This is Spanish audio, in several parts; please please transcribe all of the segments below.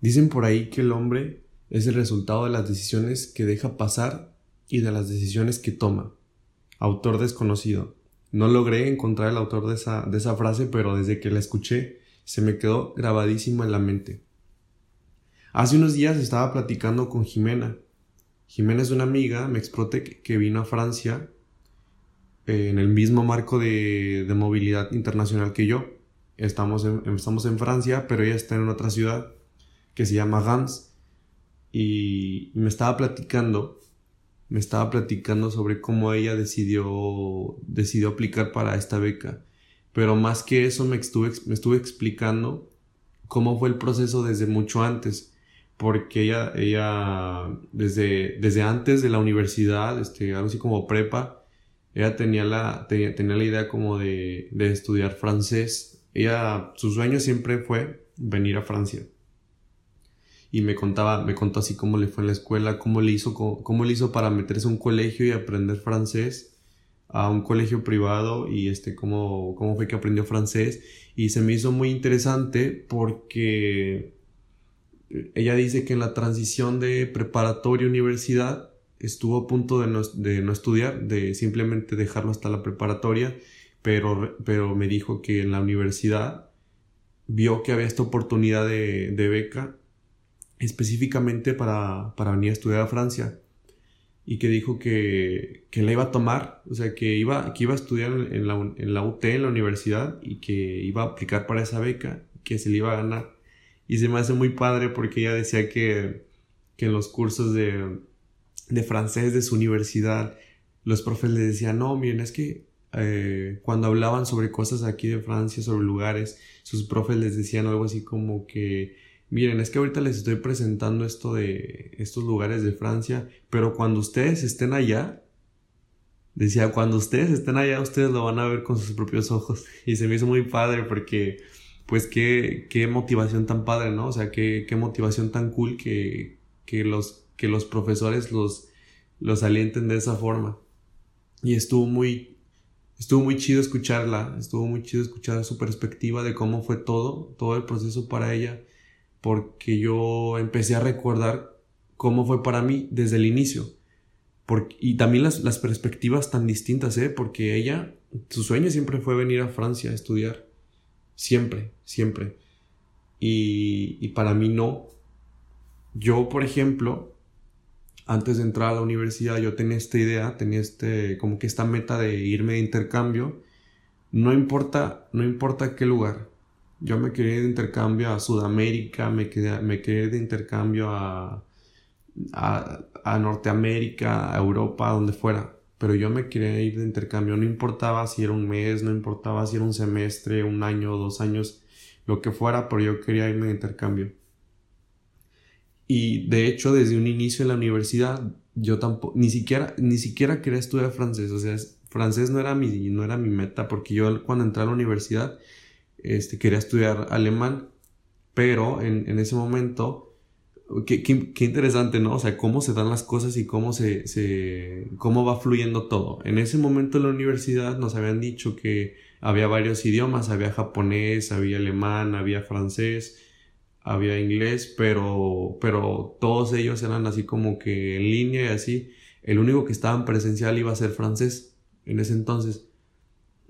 Dicen por ahí que el hombre es el resultado de las decisiones que deja pasar y de las decisiones que toma. Autor desconocido. No logré encontrar el autor de esa, de esa frase, pero desde que la escuché se me quedó grabadísimo en la mente. Hace unos días estaba platicando con Jimena. Jimena es una amiga, Mexprotec, que vino a Francia eh, en el mismo marco de, de, movilidad internacional que yo. Estamos estamos en Francia, pero ella está en otra ciudad que se llama Gans. Y me estaba platicando, me estaba platicando sobre cómo ella decidió, decidió aplicar para esta beca. Pero más que eso me estuve, me estuve explicando cómo fue el proceso desde mucho antes porque ella, ella desde, desde antes de la universidad, este, algo así como prepa, ella tenía la, tenía, tenía la idea como de, de, estudiar francés. Ella, su sueño siempre fue venir a Francia. Y me contaba, me contó así cómo le fue en la escuela, cómo le hizo, cómo, cómo le hizo para meterse a un colegio y aprender francés, a un colegio privado y este, cómo, cómo fue que aprendió francés. Y se me hizo muy interesante porque ella dice que en la transición de preparatoria universidad estuvo a punto de no, de no, estudiar, de simplemente dejarlo hasta la preparatoria, pero, pero me dijo que en la universidad vio que había esta oportunidad de, de beca específicamente para, para, venir a estudiar a Francia y que dijo que, que, la iba a tomar, o sea, que iba, que iba a estudiar en la, en la UT, en la universidad, y que iba a aplicar para esa beca, que se le iba a ganar. Y se me hace muy padre porque ella decía que, que en los cursos de, de francés de su universidad, los profes le decían, no, miren, es que eh, cuando hablaban sobre cosas aquí de Francia, sobre lugares, sus profes les decían algo así como que, miren, es que ahorita les estoy presentando esto de estos lugares de Francia, pero cuando ustedes estén allá, decía, cuando ustedes estén allá, ustedes lo van a ver con sus propios ojos. Y se me hizo muy padre porque pues qué, qué motivación tan padre, ¿no? O sea, qué, qué motivación tan cool que, que, los, que los profesores los, los alienten de esa forma. Y estuvo muy, estuvo muy chido escucharla, estuvo muy chido escuchar su perspectiva de cómo fue todo, todo el proceso para ella, porque yo empecé a recordar cómo fue para mí desde el inicio. Y también las, las perspectivas tan distintas, ¿eh? Porque ella, su sueño siempre fue venir a Francia a estudiar Siempre, siempre. Y, y para mí no. Yo, por ejemplo, antes de entrar a la universidad, yo tenía esta idea, tenía este, como que esta meta de irme de intercambio. No importa, no importa qué lugar. Yo me quería ir de intercambio a Sudamérica, me quería, me de intercambio a, a, a Norteamérica, a Europa, donde fuera. Pero yo me quería ir de intercambio, no importaba si era un mes, no importaba si era un semestre, un año, dos años, lo que fuera, pero yo quería irme de intercambio. Y de hecho, desde un inicio en la universidad, yo tampoco, ni siquiera, ni siquiera quería estudiar francés, o sea, francés no era mi, no era mi meta, porque yo cuando entré a la universidad, este, quería estudiar alemán, pero en, ese momento, Qué, qué, interesante, ¿no? O sea, cómo se dan las cosas y cómo se, se, cómo va fluyendo todo. En ese momento en la universidad nos habían dicho que había varios idiomas, había japonés, había alemán, había francés, había inglés, pero, pero todos ellos eran así como que en línea y así. El único que estaba en presencial iba a ser francés en ese entonces.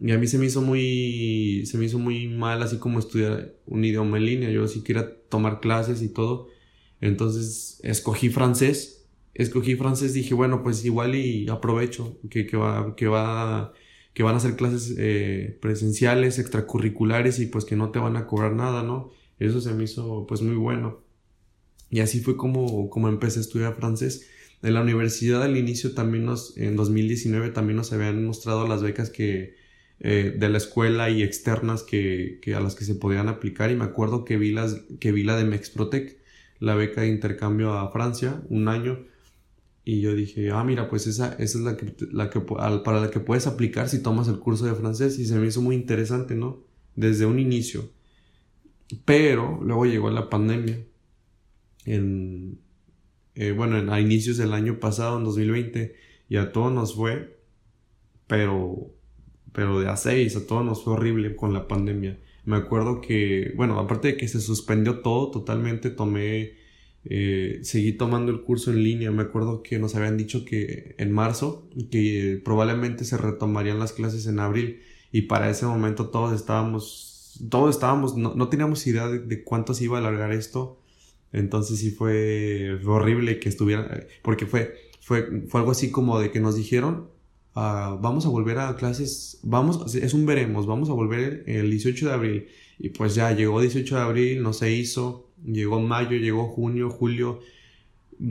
Y a mí se me hizo muy, se me hizo muy mal así como estudiar un idioma en línea. Yo sí quería tomar clases y todo entonces escogí francés. Escogí francés, dije, bueno, pues igual y aprovecho que, que, va, que, va, que van a hacer clases eh, presenciales, extracurriculares y pues que no te van a cobrar nada, ¿no? Eso se me hizo pues muy bueno. Y así fue como, como empecé a estudiar francés. En la universidad al inicio también nos, en 2019 también nos habían mostrado las becas que, eh, de la escuela y externas que, que, a las que se podían aplicar y me acuerdo que vi, las, que vi la de Mexprotec la beca de intercambio a Francia, un año. Y yo dije, ah, mira, pues esa, esa es la que, la que, para la que puedes aplicar si tomas el curso de francés. Y se me hizo muy interesante, ¿no? Desde un inicio. Pero luego llegó la pandemia. En, eh, bueno, a inicios del año pasado, en 2020. Y a todos nos fue, pero, pero de a seis, a todos nos fue horrible con la pandemia. Me acuerdo que, bueno, aparte de que se suspendió todo totalmente, tomé, eh, seguí tomando el curso en línea. Me acuerdo que nos habían dicho que en marzo, que probablemente se retomarían las clases en abril. Y para ese momento todos estábamos, todos estábamos, no, teníamos idea de, cuánto se iba a alargar esto. Entonces sí fue, horrible que estuviera, porque fue, fue, fue algo así como de que nos dijeron, vamos a volver a clases, vamos, es un veremos, vamos a volver el 18 de abril. Y pues ya llegó 18 de abril, no se hizo, llegó mayo, llegó junio, julio.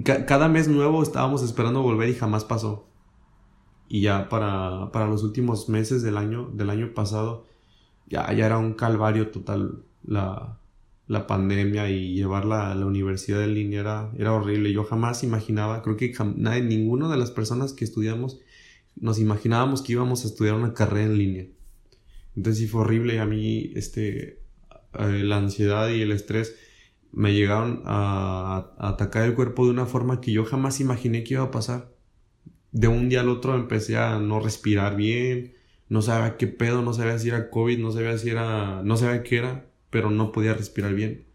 cada mes nuevo estábamos esperando volver y jamás pasó. Y ya para, para los últimos meses del año, del año pasado, ya, era un calvario total la, la pandemia y llevarla a la universidad en línea era, era horrible. Yo jamás imaginaba, creo que ninguna de las personas que estudiamos nos imaginábamos que íbamos a estudiar una carrera en línea. Entonces sí fue horrible. A mí, este, eh, la ansiedad y el estrés me llegaron a, atacar el cuerpo de una forma que yo jamás imaginé que iba a pasar. De un día al otro empecé a no respirar bien, no sabía qué pedo, no sabía si era COVID, no sabía si era, no sabía qué era pero no podía respirar bien.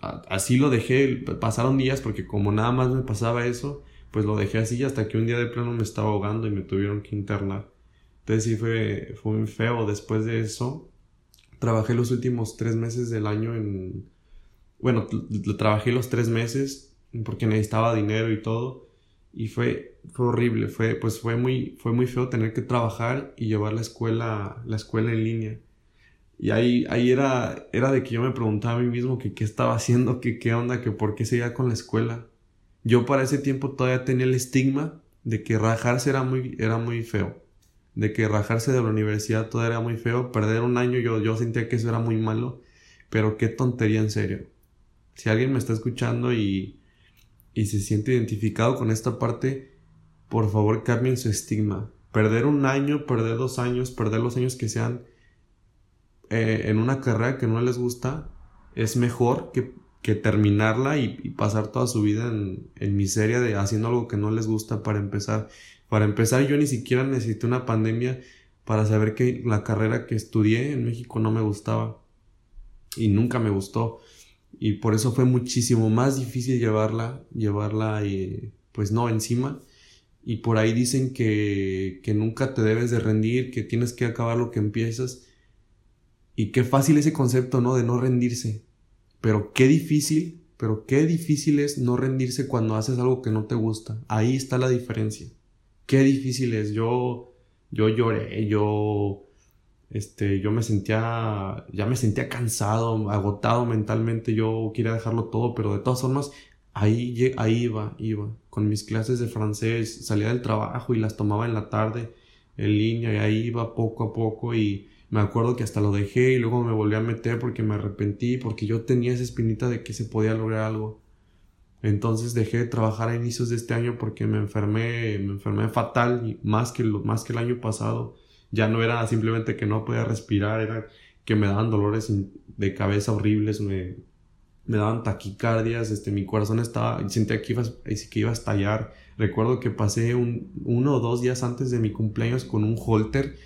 Así lo dejé, pasaron días porque como nada más me pasaba eso, pues lo dejé así hasta que un día de plano me estaba ahogando y me tuvieron que internar. Entonces sí fue, fue muy feo. Después de eso, trabajé los últimos tres meses del año en... Bueno, trabajé los tres meses porque necesitaba dinero y todo. Y fue, fue horrible, fue, pues fue muy, fue muy feo tener que trabajar y llevar la escuela, la escuela en línea. Y ahí, ahí era, era de que yo me preguntaba a mí mismo que qué estaba haciendo, que qué onda, que por qué seguía con la escuela. Yo para ese tiempo todavía tenía el estigma de que rajarse era muy, era muy feo. De que rajarse de la universidad todo era muy feo. Perder un año yo, yo sentía que eso era muy malo. Pero qué tontería en serio. Si alguien me está escuchando y, y se siente identificado con esta parte, por favor cambien su estigma. Perder un año, perder dos años, perder los años que sean eh, en una carrera que no les gusta es mejor que, que terminarla y, pasar toda su vida en, miseria de haciendo algo que no les gusta para empezar. Para empezar yo ni siquiera necesité una pandemia para saber que la carrera que estudié en México no me gustaba y nunca me gustó y por eso fue muchísimo más difícil llevarla, llevarla y pues no encima y por ahí dicen que, que nunca te debes de rendir, que tienes que acabar lo que empiezas y qué fácil ese concepto, ¿no? De no rendirse. Pero qué difícil, pero qué difícil es no rendirse cuando haces algo que no te gusta. Ahí está la diferencia. Qué difícil es. Yo, yo lloré, yo, este, yo me sentía, ya me sentía cansado, agotado mentalmente. Yo quería dejarlo todo, pero de todas formas, ahí, ahí iba, iba. Con mis clases de francés, salía del trabajo y las tomaba en la tarde, en línea, y ahí iba poco a poco y me acuerdo que hasta lo dejé y luego me volví a meter porque me arrepentí, porque yo tenía esa espinita de que se podía lograr algo. Entonces dejé de trabajar a inicios de este año porque me enfermé, me enfermé fatal, más que, lo, más que el año pasado. Ya no era simplemente que no podía respirar, era que me daban dolores de cabeza horribles, me, me daban taquicardias, este, mi corazón estaba, sentía que iba, que iba a estallar. Recuerdo que pasé un, uno o dos días antes de mi cumpleaños con un holter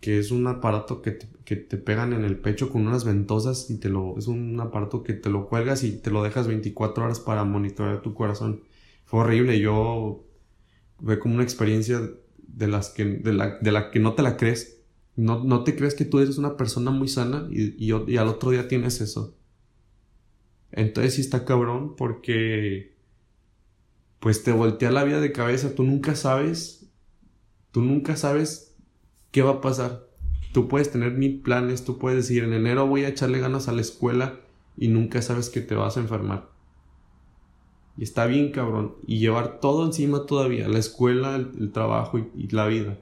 que es un aparato que te, pegan en el pecho con unas ventosas y te lo, es un aparato que te lo cuelgas y te lo dejas 24 horas para monitorear tu corazón. Fue horrible, yo fue como una experiencia de las que, de la, de la que no te la crees. No, no te crees que tú eres una persona muy sana y, y, y al otro día tienes eso. Entonces sí está cabrón porque pues te voltea la vida de cabeza, tú nunca sabes, tú nunca sabes ¿qué va a pasar? Tú puedes tener mil planes, tú puedes decir, en enero voy a echarle ganas a la escuela y nunca sabes que te vas a enfermar. Y está bien, cabrón. Y llevar todo encima todavía, la escuela, el, trabajo y, la vida.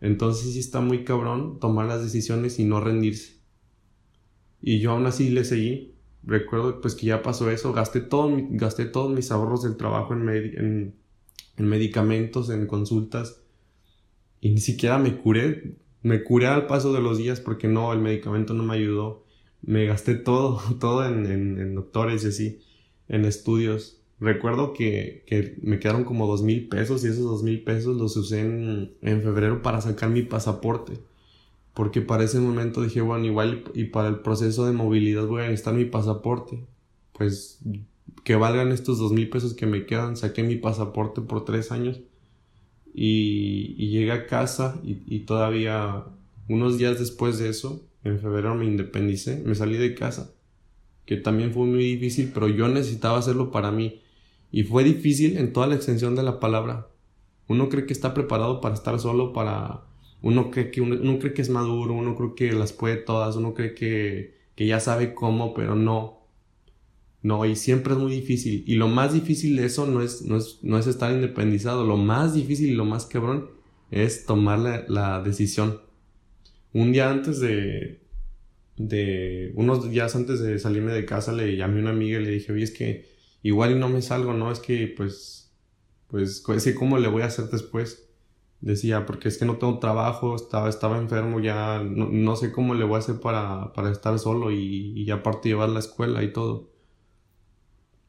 Entonces sí está muy cabrón tomar las decisiones y no rendirse. Y yo aún así le seguí. Recuerdo pues que ya pasó eso. Gasté, todo, gasté todos mis ahorros del trabajo en, en medicamentos, en consultas y ni siquiera me curé. Me curé al paso de los días porque no, el medicamento no me ayudó. Me gasté todo, todo en, en, doctores y así, en estudios. Recuerdo que, que me quedaron como dos mil pesos y esos dos mil pesos los usé en, en febrero para sacar mi pasaporte. Porque para ese momento dije, bueno, igual y para el proceso de movilidad voy a necesitar mi pasaporte. Pues que valgan estos dos mil pesos que me quedan. Saqué mi pasaporte por tres años. Y, llegué a casa y, todavía unos días después de eso, en febrero me independicé, me salí de casa. Que también fue muy difícil, pero yo necesitaba hacerlo para mí. Y fue difícil en toda la extensión de la palabra. Uno cree que está preparado para estar solo, para uno cree que, uno, cree que es maduro, uno cree que las puede todas, uno cree que, que ya sabe cómo, pero no. No, y siempre es muy difícil. Y lo más difícil de eso no es, no es, no es estar independizado. Lo más difícil y lo más quebrón es tomar la, decisión. Un día antes de, de, unos días antes de salirme de casa, le llamé a una amiga y le dije, oye, es que igual y no me salgo, ¿no? Es que, pues, pues, es ¿cómo le voy a hacer después? decía, porque es que no tengo trabajo, estaba, estaba enfermo, ya no, sé cómo le voy a hacer para, para estar solo y, y, aparte llevar la escuela y todo.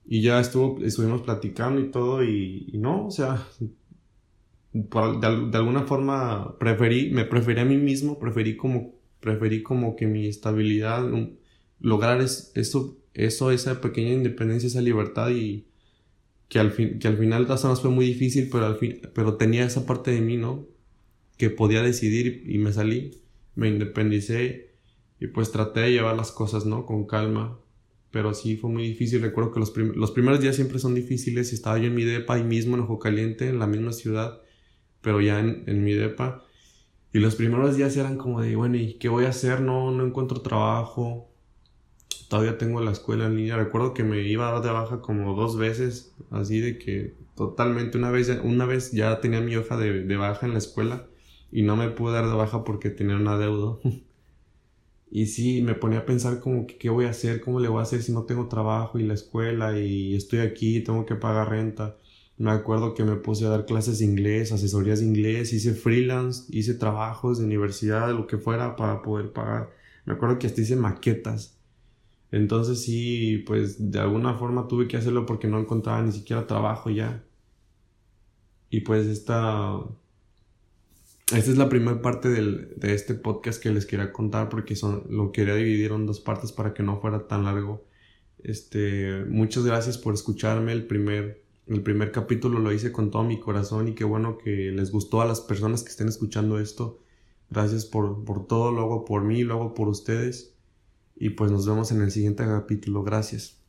Y ya estuvo, estuvimos platicando y todo y, no, o sea, de, alguna forma preferí, me preferí a mí mismo, preferí como, preferí como que mi estabilidad, lograr eso, eso, esa pequeña independencia, esa libertad y, que al, fin, que al final más fue muy difícil, pero, al fin, pero tenía esa parte de mí, ¿no? Que podía decidir y me salí, me independicé y pues traté de llevar las cosas, ¿no? Con calma. Pero sí fue muy difícil. Recuerdo que los, los primeros días siempre son difíciles. Estaba yo en mi depa ahí mismo, en Ojo Caliente, en la misma ciudad, pero ya en, en mi depa. Y los primeros días eran como de, bueno, ¿y qué voy a hacer? No, no encuentro trabajo todavía tengo la escuela en línea. Recuerdo que me iba a dar de baja como dos veces, así de que totalmente una vez, una vez ya tenía mi hoja de, de baja en la escuela y no me pude dar de baja porque tenía un adeudo. y sí, me ponía a pensar como qué voy a hacer, cómo le voy a hacer si no tengo trabajo y la escuela y estoy aquí, tengo que pagar renta. Me acuerdo que me puse a dar clases de inglés, asesorías de inglés, hice freelance, hice trabajos de universidad, lo que fuera para poder pagar. Me acuerdo que hasta hice maquetas entonces sí, pues de alguna forma tuve que hacerlo porque no encontraba ni siquiera trabajo ya. Y pues esta, esta es la primera parte del, de este podcast que les quería contar porque son, lo quería dividir en dos partes para que no fuera tan largo. Este, muchas gracias por escucharme. El primer, el primer capítulo lo hice con todo mi corazón y qué bueno que les gustó a las personas que estén escuchando esto. Gracias por, por todo, luego por mí, luego por ustedes. Y pues nos vemos en el siguiente capítulo. Gracias.